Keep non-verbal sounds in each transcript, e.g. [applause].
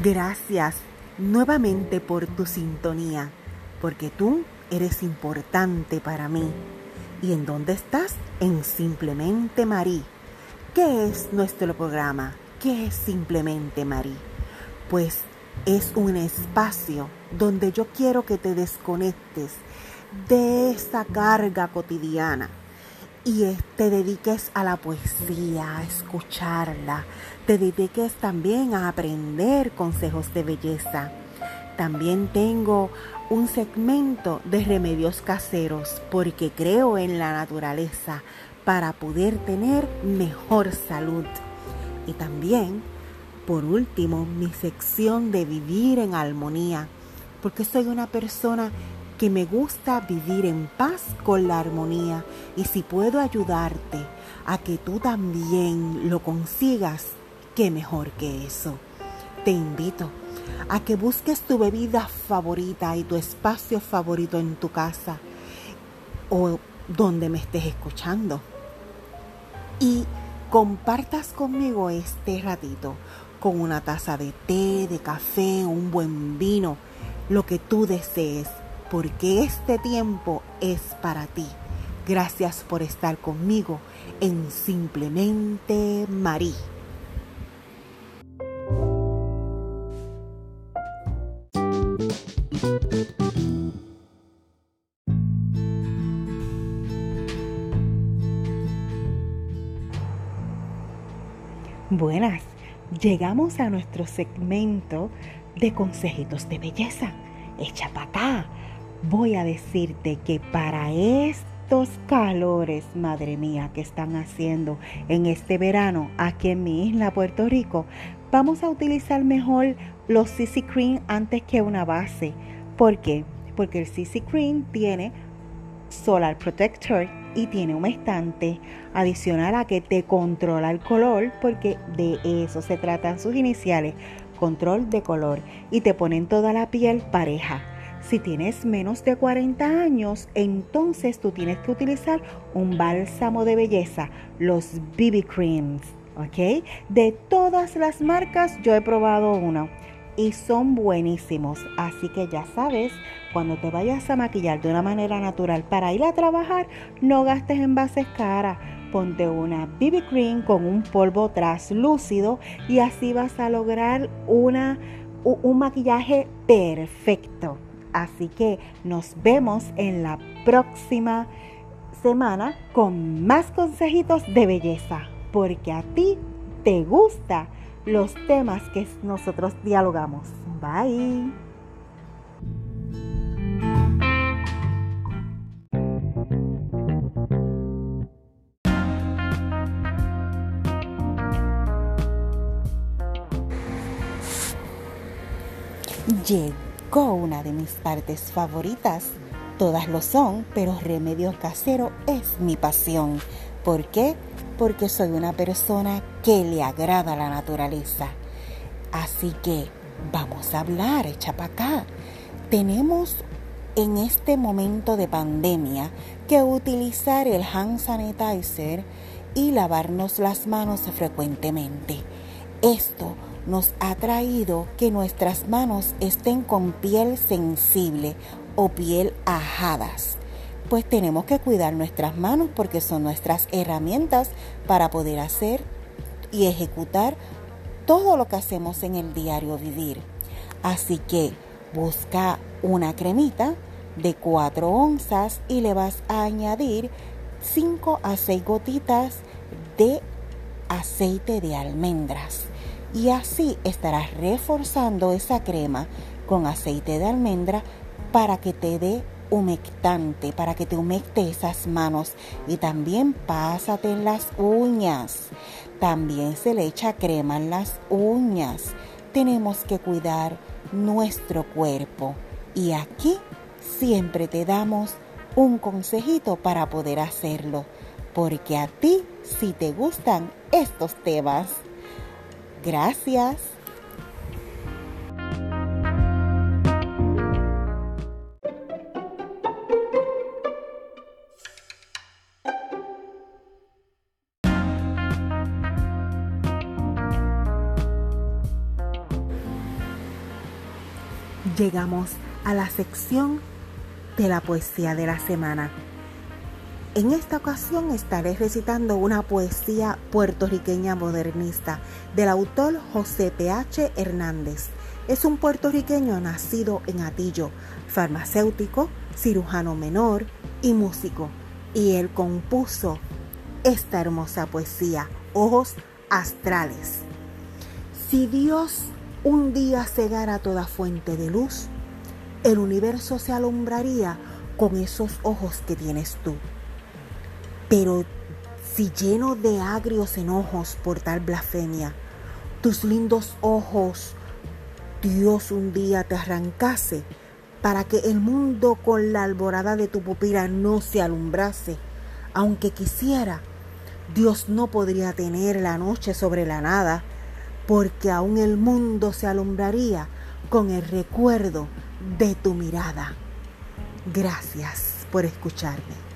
Gracias nuevamente por tu sintonía, porque tú eres importante para mí. ¿Y en dónde estás? En Simplemente Marí. ¿Qué es nuestro programa? ¿Qué es Simplemente Marí? Pues es un espacio donde yo quiero que te desconectes de esa carga cotidiana y te dediques a la poesía, a escucharla, te dediques también a aprender consejos de belleza. También tengo un segmento de remedios caseros porque creo en la naturaleza para poder tener mejor salud. Y también, por último, mi sección de vivir en armonía porque soy una persona que me gusta vivir en paz con la armonía y si puedo ayudarte a que tú también lo consigas, qué mejor que eso. Te invito a que busques tu bebida favorita y tu espacio favorito en tu casa o donde me estés escuchando y compartas conmigo este ratito con una taza de té, de café, un buen vino, lo que tú desees porque este tiempo es para ti. Gracias por estar conmigo en Simplemente Marí. Buenas, llegamos a nuestro segmento de consejitos de belleza. Echa para acá voy a decirte que para estos calores, madre mía, que están haciendo en este verano aquí en mi isla Puerto Rico, vamos a utilizar mejor los CC Cream antes que una base. ¿Por qué? Porque el CC Cream tiene Solar Protector y tiene un estante adicional a que te controla el color porque de eso se tratan sus iniciales, control de color y te ponen toda la piel pareja. Si tienes menos de 40 años, entonces tú tienes que utilizar un bálsamo de belleza, los BB Creams, ¿ok? De todas las marcas yo he probado uno y son buenísimos. Así que ya sabes, cuando te vayas a maquillar de una manera natural para ir a trabajar, no gastes en bases caras. Ponte una BB Cream con un polvo traslúcido y así vas a lograr una, un maquillaje perfecto. Así que nos vemos en la próxima semana con más consejitos de belleza, porque a ti te gustan los temas que nosotros dialogamos. Bye. Una de mis partes favoritas. Todas lo son, pero Remedios Casero es mi pasión. ¿Por qué? Porque soy una persona que le agrada la naturaleza. Así que vamos a hablar, echa acá. Tenemos en este momento de pandemia que utilizar el hand sanitizer y lavarnos las manos frecuentemente. Esto nos ha traído que nuestras manos estén con piel sensible o piel ajadas. Pues tenemos que cuidar nuestras manos porque son nuestras herramientas para poder hacer y ejecutar todo lo que hacemos en el diario vivir. Así que busca una cremita de 4 onzas y le vas a añadir 5 a 6 gotitas de aceite de almendras y así estarás reforzando esa crema con aceite de almendra para que te dé humectante, para que te humecte esas manos y también pásate en las uñas. También se le echa crema en las uñas. Tenemos que cuidar nuestro cuerpo y aquí siempre te damos un consejito para poder hacerlo, porque a ti si te gustan estos temas. Gracias. llegamos a la sección de la poesía de la semana. En esta ocasión estaré recitando una poesía puertorriqueña modernista del autor José P.H. Hernández. Es un puertorriqueño nacido en Atillo, farmacéutico, cirujano menor y músico. Y él compuso esta hermosa poesía, Ojos Astrales. Si Dios un día cegara toda fuente de luz, el universo se alumbraría con esos ojos que tienes tú. Pero si lleno de agrios enojos por tal blasfemia, tus lindos ojos Dios un día te arrancase para que el mundo con la alborada de tu pupila no se alumbrase, aunque quisiera, Dios no podría tener la noche sobre la nada, porque aún el mundo se alumbraría con el recuerdo de tu mirada. Gracias por escucharme.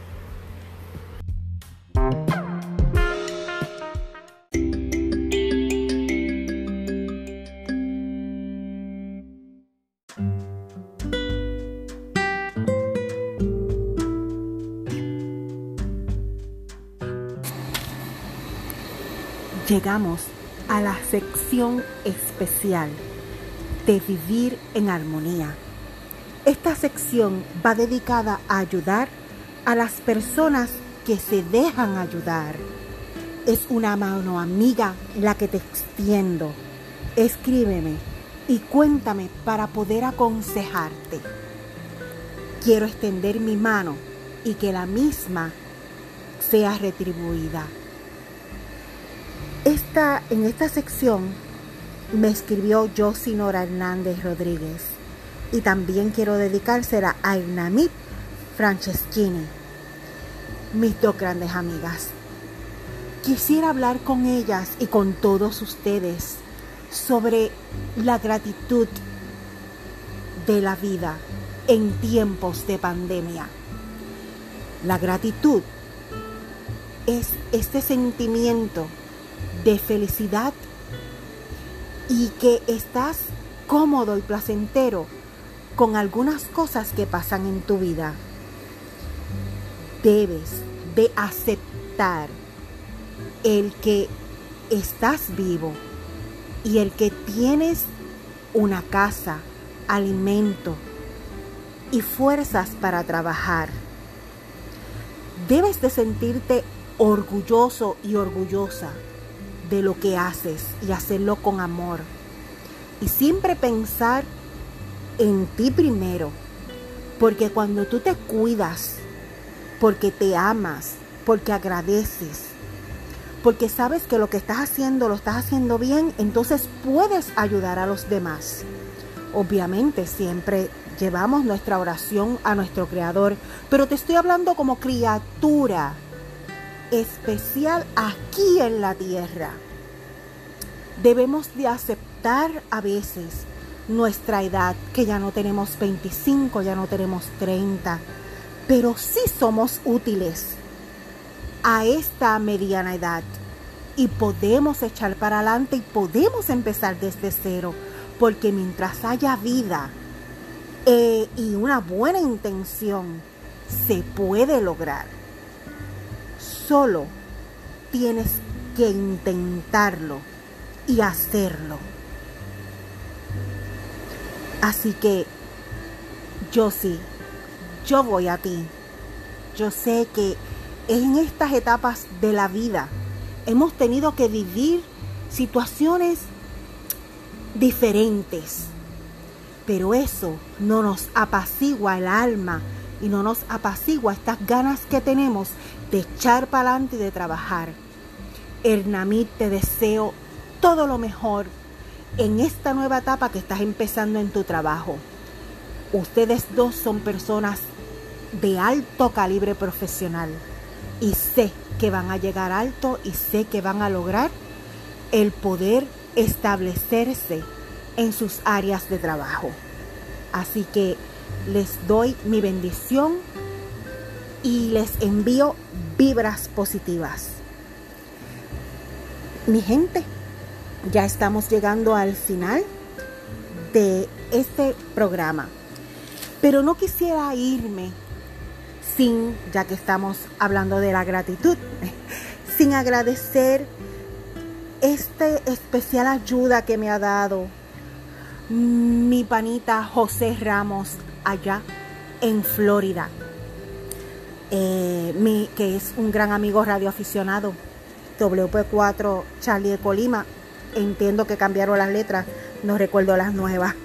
Llegamos a la sección especial de vivir en armonía. Esta sección va dedicada a ayudar a las personas que se dejan ayudar. Es una mano amiga la que te extiendo. Escríbeme y cuéntame para poder aconsejarte. Quiero extender mi mano y que la misma sea retribuida. Esta, en esta sección me escribió Josinora Hernández Rodríguez y también quiero dedicársela a Inamit Franceschini mis dos grandes amigas. Quisiera hablar con ellas y con todos ustedes sobre la gratitud de la vida en tiempos de pandemia. La gratitud es este sentimiento de felicidad y que estás cómodo y placentero con algunas cosas que pasan en tu vida debes de aceptar el que estás vivo y el que tienes una casa, alimento y fuerzas para trabajar. Debes de sentirte orgulloso y orgullosa de lo que haces y hacerlo con amor. Y siempre pensar en ti primero, porque cuando tú te cuidas porque te amas, porque agradeces, porque sabes que lo que estás haciendo lo estás haciendo bien, entonces puedes ayudar a los demás. Obviamente siempre llevamos nuestra oración a nuestro Creador, pero te estoy hablando como criatura especial aquí en la tierra. Debemos de aceptar a veces nuestra edad, que ya no tenemos 25, ya no tenemos 30, pero sí somos útiles a esta mediana edad y podemos echar para adelante y podemos empezar desde cero, porque mientras haya vida eh, y una buena intención, se puede lograr. Solo tienes que intentarlo y hacerlo. Así que yo sí yo voy a ti. Yo sé que en estas etapas de la vida hemos tenido que vivir situaciones diferentes, pero eso no nos apacigua el alma y no nos apacigua estas ganas que tenemos de echar para adelante y de trabajar. Hernamit, te deseo todo lo mejor en esta nueva etapa que estás empezando en tu trabajo. Ustedes dos son personas de alto calibre profesional y sé que van a llegar alto y sé que van a lograr el poder establecerse en sus áreas de trabajo. Así que les doy mi bendición y les envío vibras positivas. Mi gente, ya estamos llegando al final de este programa. Pero no quisiera irme sin, ya que estamos hablando de la gratitud, [laughs] sin agradecer esta especial ayuda que me ha dado mi panita José Ramos allá en Florida, eh, que es un gran amigo radioaficionado, WP4 Charlie de Colima. Entiendo que cambiaron las letras, no recuerdo las nuevas. [laughs]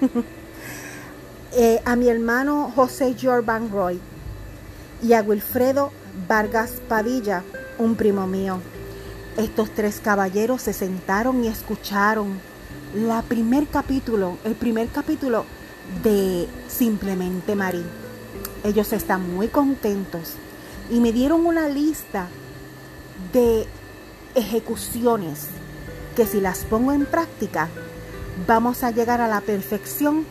Eh, a mi hermano José Jorban Roy y a Wilfredo Vargas Padilla, un primo mío. Estos tres caballeros se sentaron y escucharon la primer capítulo, el primer capítulo de Simplemente Marí. Ellos están muy contentos y me dieron una lista de ejecuciones que si las pongo en práctica vamos a llegar a la perfección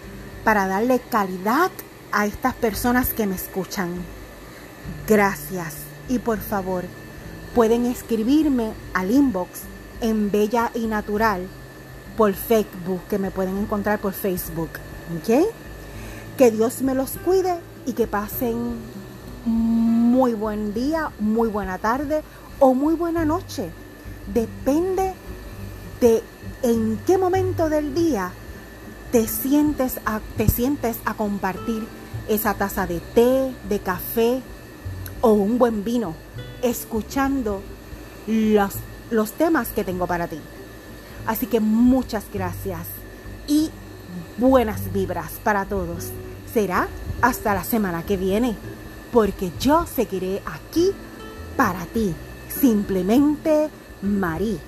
para darle calidad a estas personas que me escuchan. Gracias y por favor pueden escribirme al inbox en Bella y Natural por Facebook, que me pueden encontrar por Facebook. Que Dios me los cuide y que pasen muy buen día, muy buena tarde o muy buena noche. Depende de en qué momento del día te sientes a, te sientes a compartir esa taza de té, de café o un buen vino, escuchando los, los temas que tengo para ti. Así que muchas gracias y buenas vibras para todos. Será hasta la semana que viene, porque yo seguiré aquí para ti. Simplemente Marí.